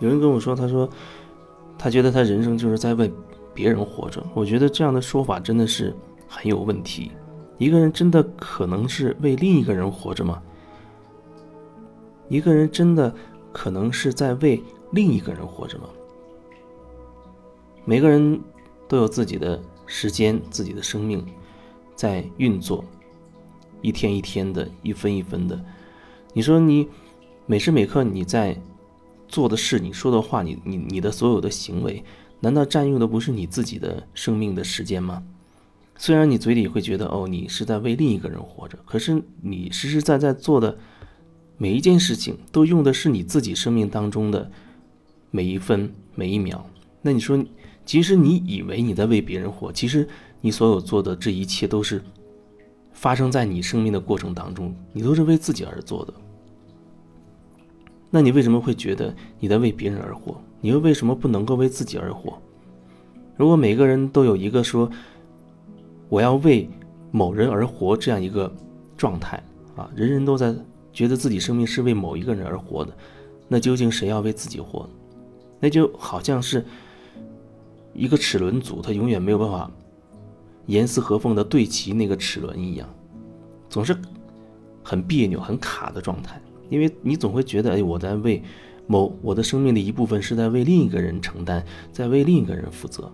有人跟我说，他说他觉得他人生就是在为别人活着。我觉得这样的说法真的是很有问题。一个人真的可能是为另一个人活着吗？一个人真的可能是在为另一个人活着吗？每个人都有自己的时间、自己的生命在运作，一天一天的，一分一分的。你说你每时每刻你在做的事、你说的话、你你你的所有的行为，难道占用的不是你自己的生命的时间吗？虽然你嘴里会觉得哦，你是在为另一个人活着，可是你实实在在做的每一件事情，都用的是你自己生命当中的每一分每一秒。那你说，即使你以为你在为别人活，其实你所有做的这一切都是发生在你生命的过程当中，你都是为自己而做的。那你为什么会觉得你在为别人而活？你又为什么不能够为自己而活？如果每个人都有一个说。我要为某人而活这样一个状态啊，人人都在觉得自己生命是为某一个人而活的，那究竟谁要为自己活？那就好像是一个齿轮组，它永远没有办法严丝合缝的对齐那个齿轮一样，总是很别扭、很卡的状态。因为你总会觉得，哎，我在为某我的生命的一部分是在为另一个人承担，在为另一个人负责。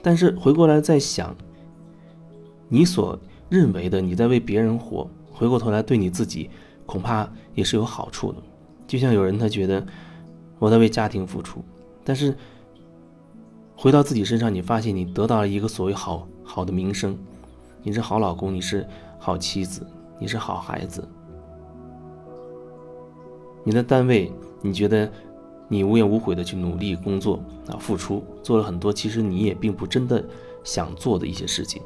但是回过来再想，你所认为的你在为别人活，回过头来对你自己恐怕也是有好处的。就像有人他觉得我在为家庭付出，但是回到自己身上，你发现你得到了一个所谓好好的名声，你是好老公，你是好妻子，你是好孩子，你的单位你觉得。你无怨无悔的去努力工作啊，付出做了很多，其实你也并不真的想做的一些事情，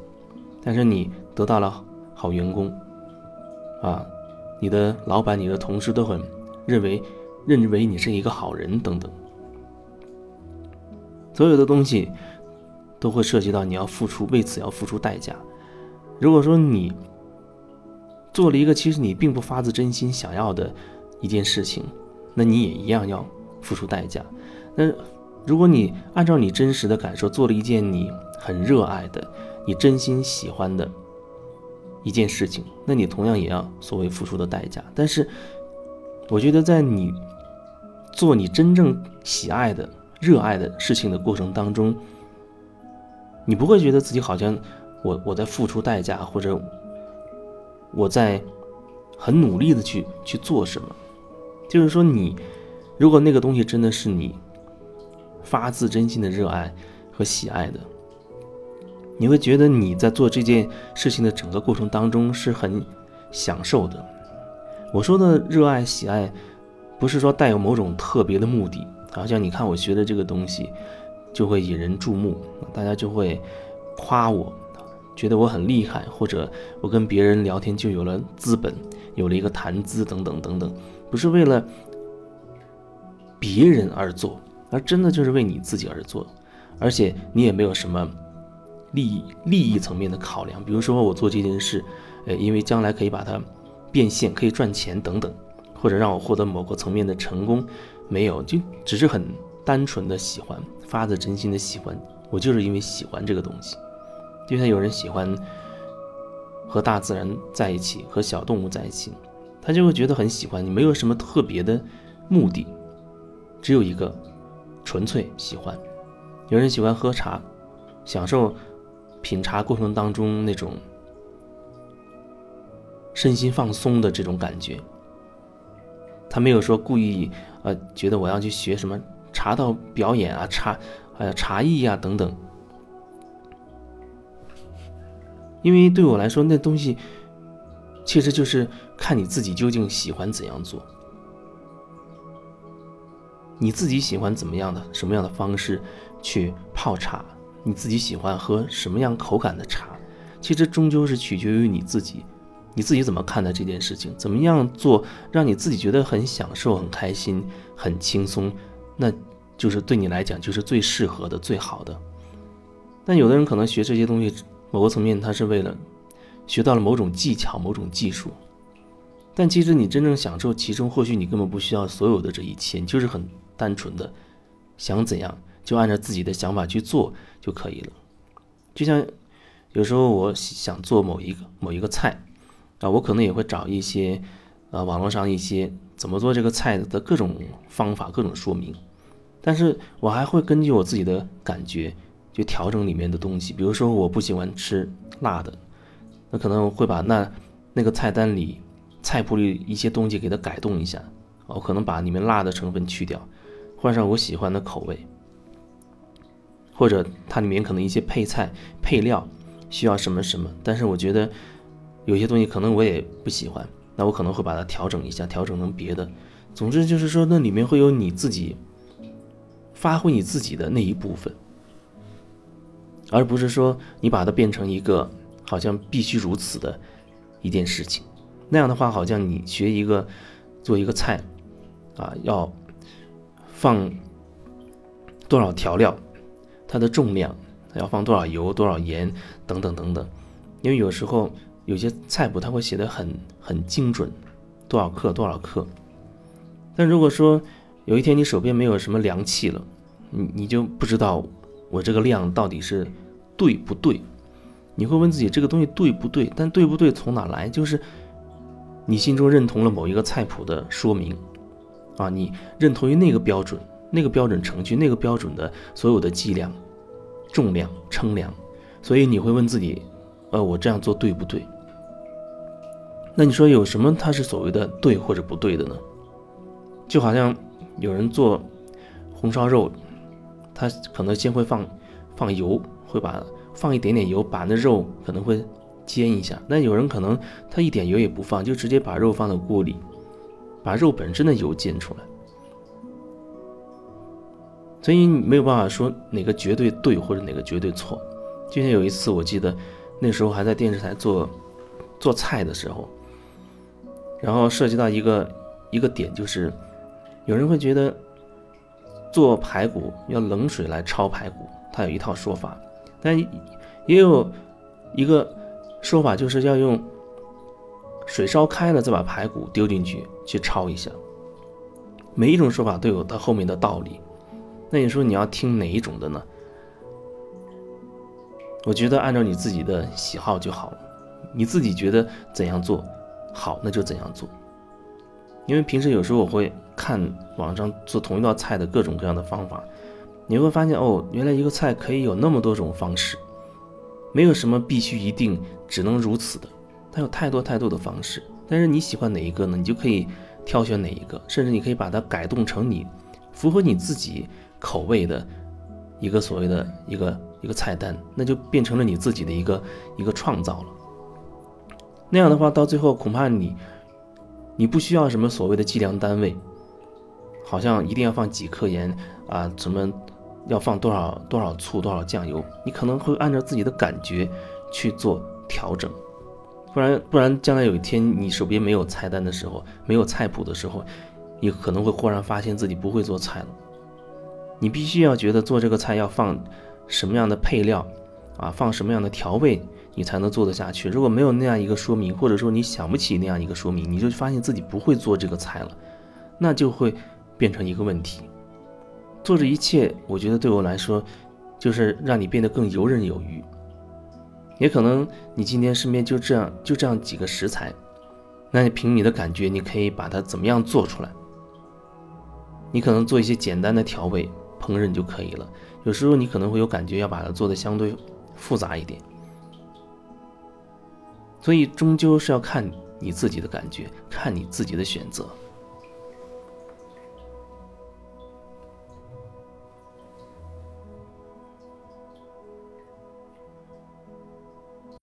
但是你得到了好员工，啊，你的老板、你的同事都很认为认为你是一个好人等等，所有的东西都会涉及到你要付出，为此要付出代价。如果说你做了一个其实你并不发自真心想要的一件事情，那你也一样要。付出代价，那如果你按照你真实的感受做了一件你很热爱的、你真心喜欢的一件事情，那你同样也要所谓付出的代价。但是，我觉得在你做你真正喜爱的、热爱的事情的过程当中，你不会觉得自己好像我我在付出代价，或者我在很努力的去去做什么，就是说你。如果那个东西真的是你发自真心的热爱和喜爱的，你会觉得你在做这件事情的整个过程当中是很享受的。我说的热爱、喜爱，不是说带有某种特别的目的，好像你看我学的这个东西就会引人注目，大家就会夸我，觉得我很厉害，或者我跟别人聊天就有了资本，有了一个谈资等等等等，不是为了。别人而做，而真的就是为你自己而做，而且你也没有什么利益利益层面的考量。比如说，我做这件事，呃，因为将来可以把它变现，可以赚钱等等，或者让我获得某个层面的成功，没有，就只是很单纯的喜欢，发自真心的喜欢。我就是因为喜欢这个东西，就像有人喜欢和大自然在一起，和小动物在一起，他就会觉得很喜欢。你没有什么特别的目的。只有一个，纯粹喜欢。有人喜欢喝茶，享受品茶过程当中那种身心放松的这种感觉。他没有说故意，呃，觉得我要去学什么茶道表演啊，茶，呃，茶艺啊等等。因为对我来说，那东西其实就是看你自己究竟喜欢怎样做。你自己喜欢怎么样的什么样的方式去泡茶？你自己喜欢喝什么样口感的茶？其实终究是取决于你自己，你自己怎么看待这件事情？怎么样做让你自己觉得很享受、很开心、很轻松？那就是对你来讲就是最适合的、最好的。但有的人可能学这些东西，某个层面他是为了学到了某种技巧、某种技术，但其实你真正享受其中，或许你根本不需要所有的这一切，你就是很单纯的想怎样就按照自己的想法去做就可以了。就像有时候我想做某一个某一个菜啊，我可能也会找一些啊网络上一些怎么做这个菜的各种方法、各种说明，但是我还会根据我自己的感觉去调整里面的东西。比如说我不喜欢吃辣的，那可能会把那那个菜单里。菜谱里一些东西给它改动一下，我可能把里面辣的成分去掉，换上我喜欢的口味，或者它里面可能一些配菜配料需要什么什么，但是我觉得有些东西可能我也不喜欢，那我可能会把它调整一下，调整成别的。总之就是说，那里面会有你自己发挥你自己的那一部分，而不是说你把它变成一个好像必须如此的一件事情。那样的话，好像你学一个做一个菜，啊，要放多少调料，它的重量，要放多少油、多少盐等等等等。因为有时候有些菜谱它会写的很很精准，多少克多少克。但如果说有一天你手边没有什么量器了，你你就不知道我这个量到底是对不对？你会问自己这个东西对不对？但对不对从哪来？就是。你心中认同了某一个菜谱的说明，啊，你认同于那个标准、那个标准程序、那个标准的所有的计量、重量、称量，所以你会问自己，呃，我这样做对不对？那你说有什么它是所谓的对或者不对的呢？就好像有人做红烧肉，他可能先会放放油，会把放一点点油，把那肉可能会。煎一下，那有人可能他一点油也不放，就直接把肉放到锅里，把肉本身的油煎出来。所以没有办法说哪个绝对对或者哪个绝对错。就像有一次，我记得那时候还在电视台做做菜的时候，然后涉及到一个一个点，就是有人会觉得做排骨要冷水来焯排骨，他有一套说法，但也有一个。说法就是要用水烧开了，再把排骨丢进去去焯一下。每一种说法都有它后面的道理。那你说你要听哪一种的呢？我觉得按照你自己的喜好就好了。你自己觉得怎样做好，那就怎样做。因为平时有时候我会看网上做同一道菜的各种各样的方法，你会发现哦，原来一个菜可以有那么多种方式。没有什么必须一定只能如此的，它有太多太多的方式。但是你喜欢哪一个呢？你就可以挑选哪一个，甚至你可以把它改动成你符合你自己口味的一个所谓的一个一个菜单，那就变成了你自己的一个一个创造了。那样的话，到最后恐怕你你不需要什么所谓的计量单位，好像一定要放几克盐啊，什么。要放多少多少醋多少酱油，你可能会按照自己的感觉去做调整，不然不然将来有一天你手边没有菜单的时候，没有菜谱的时候，你可能会忽然发现自己不会做菜了。你必须要觉得做这个菜要放什么样的配料啊，放什么样的调味，你才能做得下去。如果没有那样一个说明，或者说你想不起那样一个说明，你就发现自己不会做这个菜了，那就会变成一个问题。做这一切，我觉得对我来说，就是让你变得更游刃有余。也可能你今天身边就这样就这样几个食材，那你凭你的感觉，你可以把它怎么样做出来？你可能做一些简单的调味烹饪就可以了。有时候你可能会有感觉要把它做的相对复杂一点，所以终究是要看你自己的感觉，看你自己的选择。